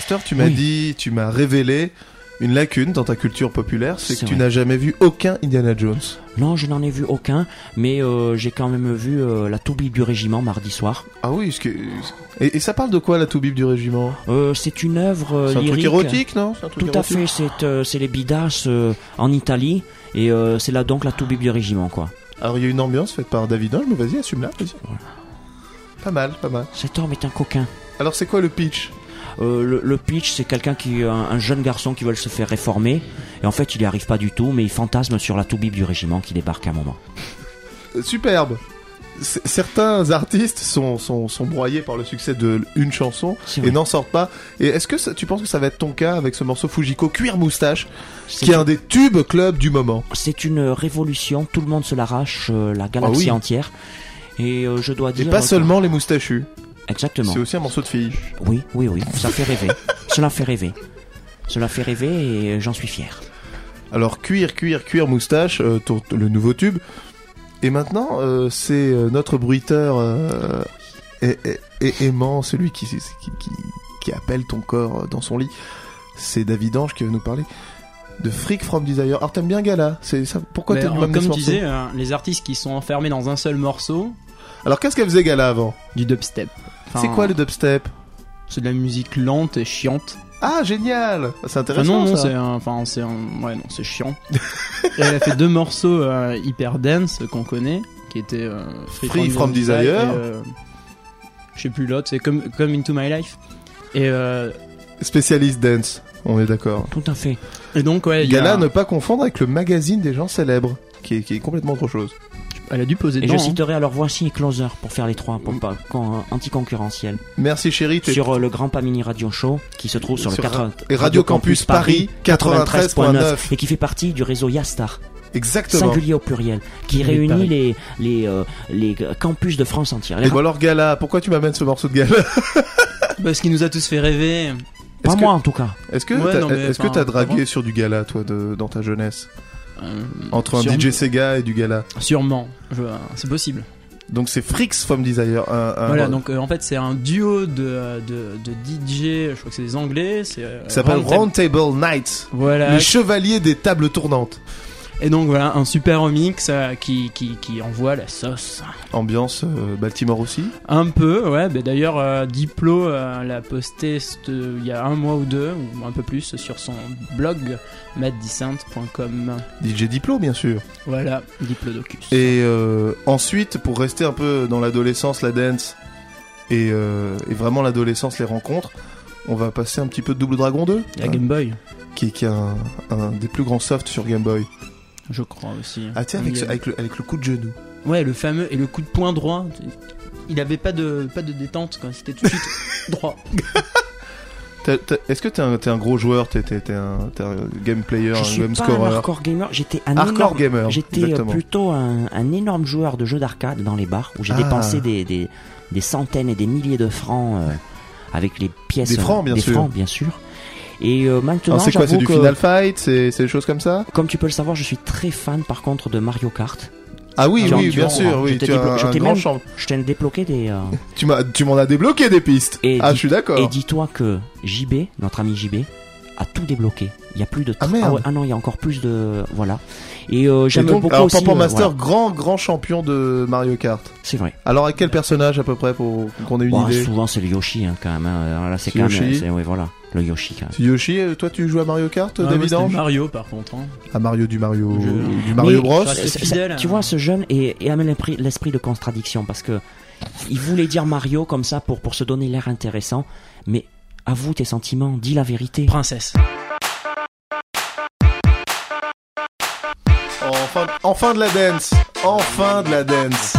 Master, tu m'as dit, tu m'as révélé une lacune dans ta culture populaire, c'est que tu n'as jamais vu aucun Indiana Jones. Non, je n'en ai vu aucun, mais euh, j'ai quand même vu euh, la toubib du régiment mardi soir. Ah oui, que... et, et ça parle de quoi la toubib du régiment? Euh, c'est une œuvre C'est un truc érotique, non? C'est un truc Tout à fait, c'est les bidas en Italie, et c'est là donc la toubib du régiment, quoi. Alors il y a une ambiance faite par David Ange, mais vas-y, assume-la, vas-y. Pas mal, pas mal. Cet homme est un coquin. Alors c'est quoi le pitch? Euh, le, le pitch, c'est quelqu'un qui, un, un jeune garçon qui veut se faire réformer, et en fait, il n'y arrive pas du tout, mais il fantasme sur la toubib du régiment qui débarque à un moment. Euh, Superbe C- Certains artistes sont, sont, sont broyés par le succès de une chanson et n'en sortent pas. Et est-ce que ça- tu penses que ça va être ton cas avec ce morceau Fujiko Cuir Moustache, qui est un des tubes club du moment? C'est une révolution, tout le monde se l'arrache, euh, la galaxie oui. entière. Et euh, je dois Et dire. pas que- seulement les moustachus. Exactement. C'est aussi un morceau de fille. Oui, oui, oui, ça fait rêver. (laughs) Cela fait rêver. Cela fait rêver et euh, j'en suis fier. Alors cuir, cuir, cuir, moustache, euh, ton- le nouveau tube. Et maintenant, euh, c'est euh, notre bruiteur euh, et, et- et aimant, celui qui, qui, qui, qui appelle ton corps dans son lit. C'est David Ange qui va nous parler de Freak from Desire. Alors t'aimes bien Gala? C'est ça Pourquoi euh, du même comme tu disais, euh, les artistes qui sont enfermés dans un seul morceau, Alors qu'est-ce qu'elle faisait Gala avant? du dubstep. Enfin, C'est quoi le dubstep C'est de la musique lente et chiante. Ah génial C'est Enfin, intéressant non, non, c'est un, enfin, c'est un, ouais, non, c'est chiant. (laughs) Elle a fait deux morceaux euh, hyper dance qu'on connaît, qui étaient euh, Free from Desire. euh, je sais plus l'autre, c'est comme, comme Into My Life. Et, euh, Spécialiste dance, on est d'accord. Tout à fait. et donc, ouais, il y a- Gala, ne pas confondre avec le magazine des gens célèbres, qui est, qui est complètement autre chose. Elle a dû poser Et dedans. je hein. citerai alors Voici et Closer pour faire les trois, pour pas con- anticoncurrentiel. Merci chérie, Sur euh, le Grand Pamini Radio Show, qui se trouve sur, Sur le 80 et Radio Campus Paris 93.9. et qui fait partie du réseau Yastar. Exactement. singulier au pluriel, qui réunit les les euh, les campus de France entière. Les Et bon alors Gala, pourquoi tu m'amènes ce morceau de Gala (laughs) Parce qu'il nous a tous fait rêver. Pas que- moi en tout cas. Est-ce que Ouais, t'as dragué sur du Gala toi de, dans ta jeunesse? Entre un sûrement- DJ Sega et du Gala Sûrement, Je- c'est possible. Donc c'est Frix from Desire. Un, un- Voilà, donc euh, en fait c'est un duo de, de, de DJ, je crois que c'est des anglais. c'est euh, qui s'appelle Round Table- Nights. Voilà. Les chevaliers des tables tournantes. Et donc voilà, un super remix euh, qui, qui, qui envoie la sauce. Ambiance euh, Baltimore aussi. Un peu, ouais. bah d'ailleurs, euh, Diplo euh, l'a posté il y a un mois ou deux, ou un peu plus, sur son blog maddecent.com. DJ Diplo bien sûr. Voilà, Diplodocus. Et ensuite, pour rester un peu dans l'adolescence, la dance, et, et vraiment l'adolescence, les rencontres, on va passer un petit peu de Double Dragon 2, La Game Boy, qui, qui est un, un des plus grands softs sur Game Boy. Je crois aussi. Ah avec, ce- a- avec, le, avec le coup de genou. Ouais, le fameux et le coup de poing droit. Il avait pas de pas de détente, quoi. C'était tout de suite (laughs) droit. Est-ce que t'es un, t'es un gros joueur, t'es t'es un, un game player, Je un suis game pas un scorer hardcore gamer, j'étais un Hardcore énorme, gamer, j'étais euh, plutôt un, un énorme joueur de jeux d'arcade dans les bars où j'ai Ah. dépensé des, des, des centaines et des milliers de francs euh, avec les pièces Des francs, bien des sûr. francs bien sûr. Et euh, maintenant, C'est quoi C'est du que, Final Fight C'est des choses comme ça? Comme tu peux le savoir, je suis très fan par contre de Mario Kart. Ah oui, oui, bien en- sûr, je oui. je t'ai grand même- champ. Je t'ai débloqué des. euh, Tu m'as, tu m'en as débloqué des pistes. Et ah, je suis d'accord. Et dis-toi que JB, notre ami JB, a tout débloqué. Il y a plus de. Ah, merde. ouais, ah non, il y a encore plus de. Voilà. Et euh, j'aime beaucoup alors, aussi. Pampan euh, Master, voilà. grand, grand champion de Mario Kart. C'est vrai. Alors, avec quel personnage à peu près pour qu'on ait une Bon, idée? souvent c'est le Yoshi hein, quand même. hein. Là c'est quand même. Ouais, voilà. Le Yoshi quand même. C'est Yoshi, euh, toi tu joues à Mario Kart, Ah, moi, David c'était Ange Mario par contre. hein. À Mario du Mario, Je- du Mario Mais Bros. fidèle, Tu hein. vois, ce jeune et, amène l'esprit- l'esprit de contradiction parce que il voulait dire Mario comme ça pour, pour se donner l'air intéressant, mais avoue tes sentiments, dis la vérité. Princesse. Enfin, enfin de la dance, enfin de la dance.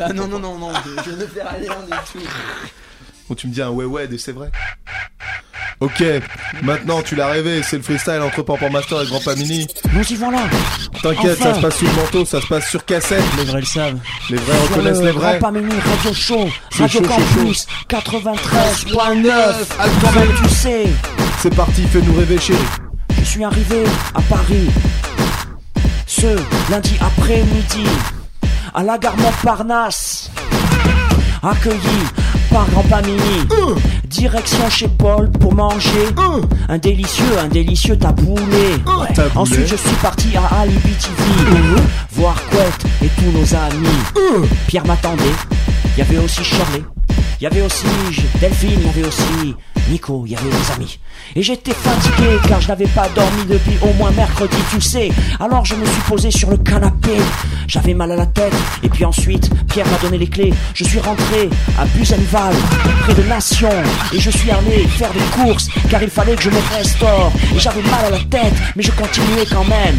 Ah non, non, non, non, je, je ne fais rien du tout. Ou tu me dis un ouais ouais et c'est vrai. Ok, maintenant tu l'as rêvé, c'est le freestyle entre Pampan Master et Grand Pamini. Nous y voilà. T'inquiète, Enfin. ça se passe sous le manteau, ça se passe sur cassette. Les vrais le savent. Les vrais reconnaissent le les vrais. Grand Pamini, Radio Show, C'est Radio chaud, Campus, 93.9. Alpha Comme tu sais, C'est parti, fais-nous rêver chérie. je suis arrivé à Paris ce lundi après-midi à la gare Montparnasse, accueilli par Grand Pamini. Direction chez Paul pour manger un délicieux, un délicieux taboulé. Ouais. Ensuite, je suis parti à Alibi TV voir Couette et tous nos amis. Pierre m'attendait. Il y avait aussi Shirley. Il y avait aussi Delphine, il y avait aussi Nico, il y avait des amis. Et j'étais fatigué car je n'avais pas dormi depuis au moins mercredi, tu sais. Alors je me suis posé sur le canapé. J'avais mal à la tête. Et puis ensuite, Pierre m'a donné les clés. Je suis rentré à Buzenval, près de Nation. Et je suis allé faire des courses car il fallait que je me restaure. Et j'avais mal à la tête, mais je continuais quand même.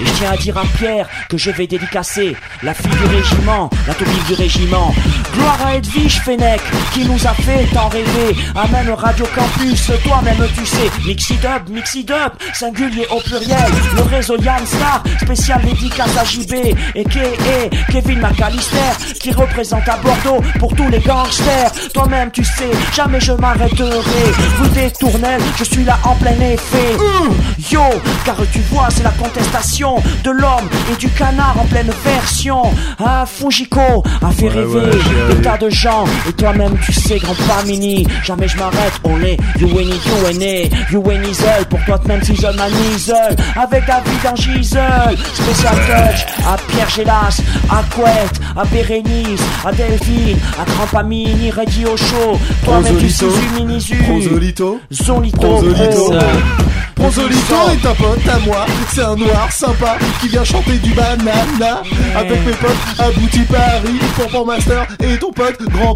Et je tiens à dire à Pierre que je vais dédicacer la fille du régiment, la toupie du régiment. Gloire à Edwige Fennec qui nous a fait tant rêver. Amen Radio Campus, toi-même tu sais. Mixid Up, Mixid Up, singulier au pluriel. Le réseau Yann Star, spécial dédicace à JB et K.E. Kevin McAllister qui représente à Bordeaux pour tous les gangsters. Toi-même tu sais, jamais je m'arrêterai. Des Tournelles, je suis là en plein effet. Yo, car tu vois, c'est la contestation de l'homme et du canard en pleine version. Ah, Fujiko a fait Ouais, rêver ouais, des tas de gens. Et toi-même, tu sais, grand Pamini, jamais je m'arrête. On est you and you and it, you and. Pour toi, même Season Man Isel. Avec David en Giselle. Spécial touch à Pierre Gélas, à Couette, à Bérénice, à Delphine, à Grand Pamini, Radio Show. Toi-même, tu sais. Minisu. Prozolito. Zolito. Prozolito. Pro. Prozolito est un pote à moi, c'est un noir sympa qui vient chanter du banana avec mes potes à Bouti Paris, Pampan Master et ton pote Grand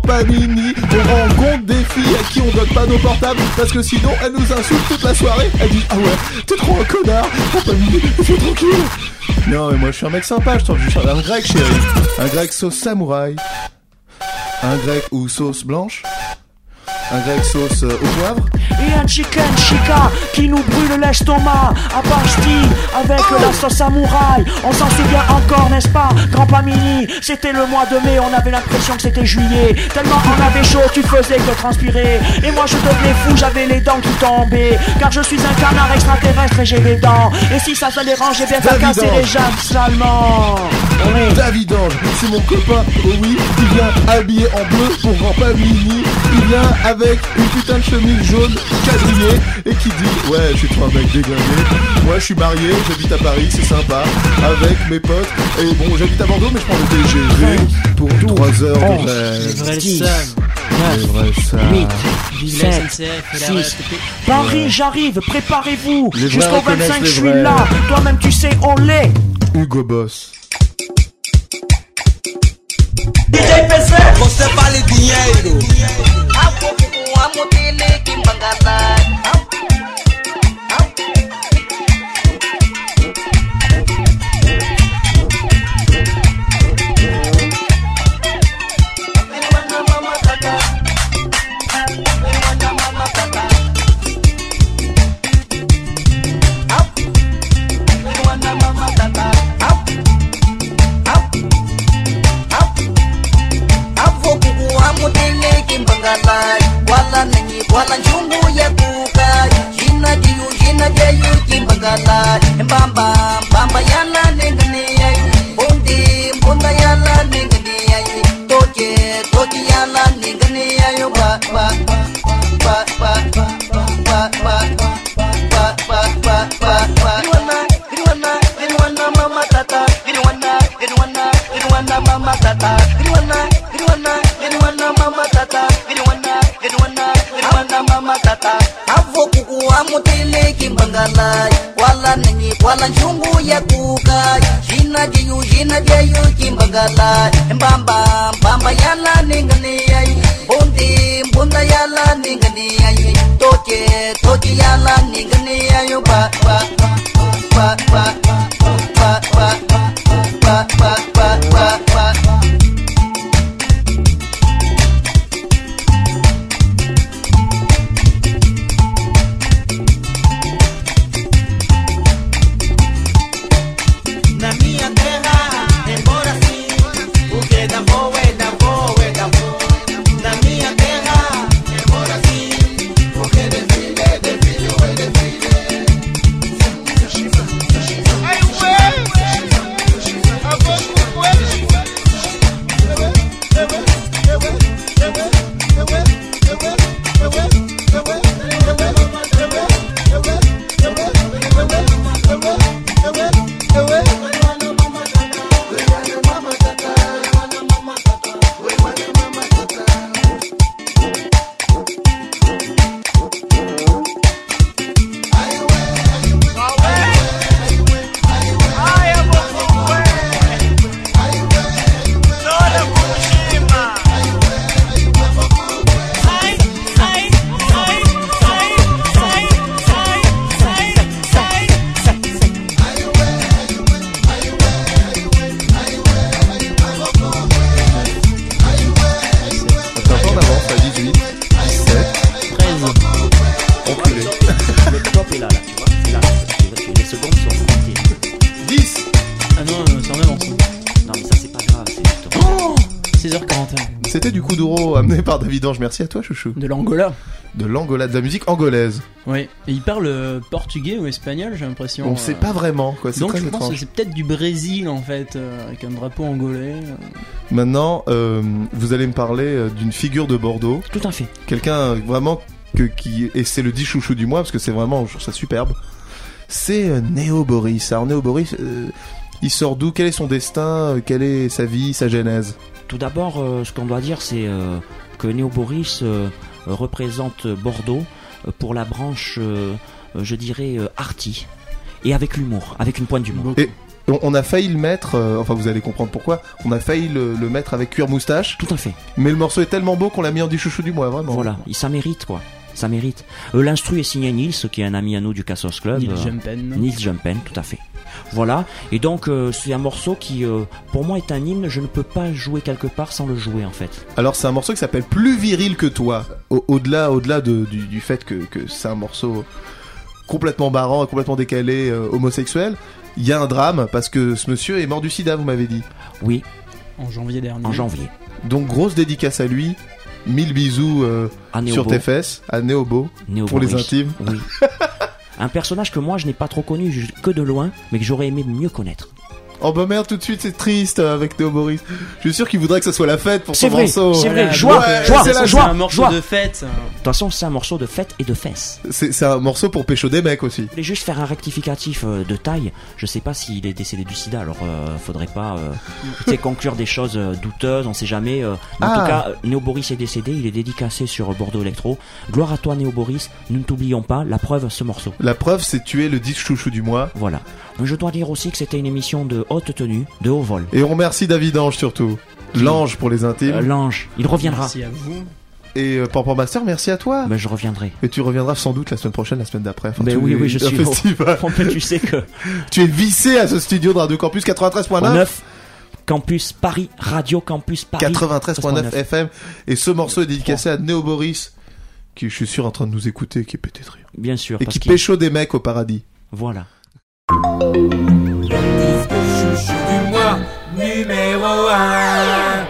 On rencontre des filles à qui on donne pas nos portables parce que sinon elles nous insultent toute la soirée. Elles disent ah ouais, t'es trop un connard, Grand Panini, fais tranquille. Non mais moi je suis un mec sympa, je suis un grec chérie, un grec sauce samouraï, un grec ou sauce blanche, un grec sauce euh, au poivre. Et un chicken chica qui nous brûle l'estomac à Bastille avec la sauce samouraï. On s'en souvient encore, n'est-ce pas, Grand Pamini? C'était le mois de mai, on avait l'impression que c'était juillet. Tellement on avait chaud, tu faisais que transpirer. Et moi je devenais fou, j'avais les dents qui tombaient. Car je suis un canard extraterrestre et j'ai des dents. Et si ça ça dérange, j'ai bien fait David casser les jambes salement. Est David Ange, c'est mon copain, oh oui, il vient habillé en bleu pour Grand Pamini, il vient avec une putain de chemise jaune quadrillée et qui dit ouais je suis trop un mec déglingué, moi je suis marié, j'habite à Paris, c'est sympa, avec mes potes, et bon j'habite à Bordeaux mais je prends le TGV pour 3 heures de rêve. vrais le Dix. savent. C'est vrai ça. 8, Vive la 7, SNCF et la 6. RATP. Paris, j'arrive, préparez-vous. Jusqu'au reconnaissent 25, les je suis là. Toi-même, tu sais, on l'est. Hugo Boss. Você vale dinheiro. pagkabay Bye bye. Kina jayu kim bagala Mbamba mbamba yala ningani ai. Bundi bunda yala ningani ay Toche toche yala ningani ai. Ba ba Merci à toi, chouchou? De l'Angola. De l'Angola, de la musique angolaise. Oui. Et il parle euh, portugais ou espagnol, j'ai l'impression. On euh. sait pas vraiment, quoi. C'est Donc très je pense que c'est peut-être du Brésil en fait, euh, avec un drapeau angolais. euh. Maintenant, euh, vous allez me parler euh, d'une figure de Bordeaux. Tout à fait. Quelqu'un euh, vraiment que, qui. Et c'est le dit chouchou du mois, parce que c'est vraiment. Je trouve ça superbe. C'est euh, Néo Boris. Alors, Néo Boris, euh, il sort d'où? Quel est son destin? Euh, Quelle est sa vie, sa genèse? Tout d'abord, euh, ce qu'on doit dire, c'est euh, que Néo Boris euh, représente Bordeaux euh, pour la branche, euh, je dirais, arty. Et avec l'humour, avec une pointe d'humour. Et on, a failli le mettre, euh, enfin vous allez comprendre pourquoi, on a failli le, le mettre avec cuir moustache. Tout à fait. Mais le morceau est tellement beau qu'on l'a mis en dit chouchou du mois, vraiment. Voilà, ça mérite quoi. Ça mérite. Euh, L'instru est signé Nils, qui est un ami à nous du Cassos Club. Nils Euh, Jumpen. Nils Jumpen, tout à fait. Voilà. Et donc euh, c'est un morceau qui, euh, pour moi, est un hymne. Je ne peux pas jouer quelque part sans le jouer en fait. Alors c'est un morceau qui s'appelle Plus viril que toi. Au- Au-delà, au-delà de- du, du fait que, que c'est un morceau complètement barrant complètement décalé, euh, homosexuel, il y a un drame parce que ce monsieur est mort du sida, vous m'avez dit. Oui, En janvier dernier. en janvier. Donc grosse dédicace à lui. Mille bisous euh, sur tes fesses, à Néobo, Néo pour les intimes. Oui. (laughs) un personnage que moi je n'ai pas trop connu que de loin, mais que j'aurais aimé mieux connaître. Oh bah merde, tout de suite c'est triste euh, avec Néo Boris. Je suis sûr qu'il voudrait que ça soit la fête pour C'est son vrai, morceau. c'est vrai. Joie, donc, euh, joie, c'est la joie, un morceau joie. de fête. De toute façon, c'est un morceau de fête et de fesses. C'est un morceau pour pécho des mecs aussi. Je voulais juste faire un rectificatif euh, de taille. Je sais pas s'il est décédé du sida, alors euh, faudrait pas euh, (laughs) tu sais, conclure des choses douteuses, on sait jamais. euh. Mais En Ah. tout cas, Néo Boris est décédé, il est dédicacé sur Bordeaux Electro. Gloire à toi Néo Boris, nous ne t'oublions pas, la preuve, ce morceau. La preuve, c'est tu es le 10 chouchou du mois. Voilà. Mais je dois dire aussi que c'était une émission de haute tenue, de haut vol. Et on remercie David Ange surtout. L'ange pour les intimes. Euh, L'ange, il reviendra. Merci à vous. Et euh, Pampan Master, merci à toi. Ben, je reviendrai. Et tu reviendras sans doute la semaine prochaine, la semaine d'après. Enfin, tu oui, oui, je suis au- festival. (laughs) Mais tu sais que (laughs) Tu es vissé à ce studio de Radio Campus 93.9. 9 Campus Paris, Radio Campus Paris. 93.9 FM. Et ce morceau est dédicacé à Néo Boris, qui je suis sûr est en train de nous écouter, qui est pété de rire. Bien sûr. Et parce qui pécho des mecs au paradis. Voilà. Chouchou du mois, numéro 1.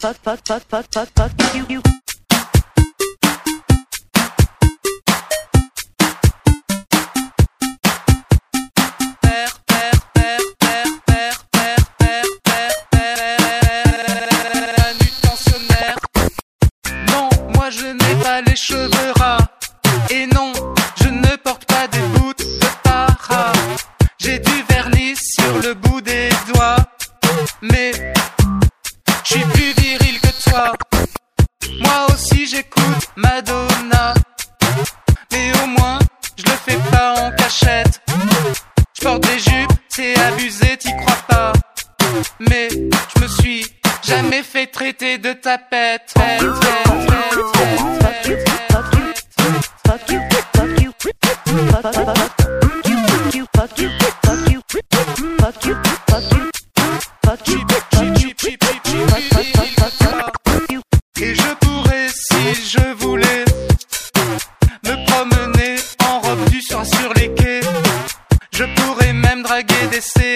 Fuck, fuck, fuck, fuck, fuck, fuck you, you. agradecer.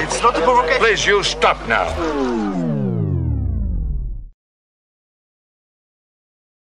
It's not a provocation. Please, you stop now.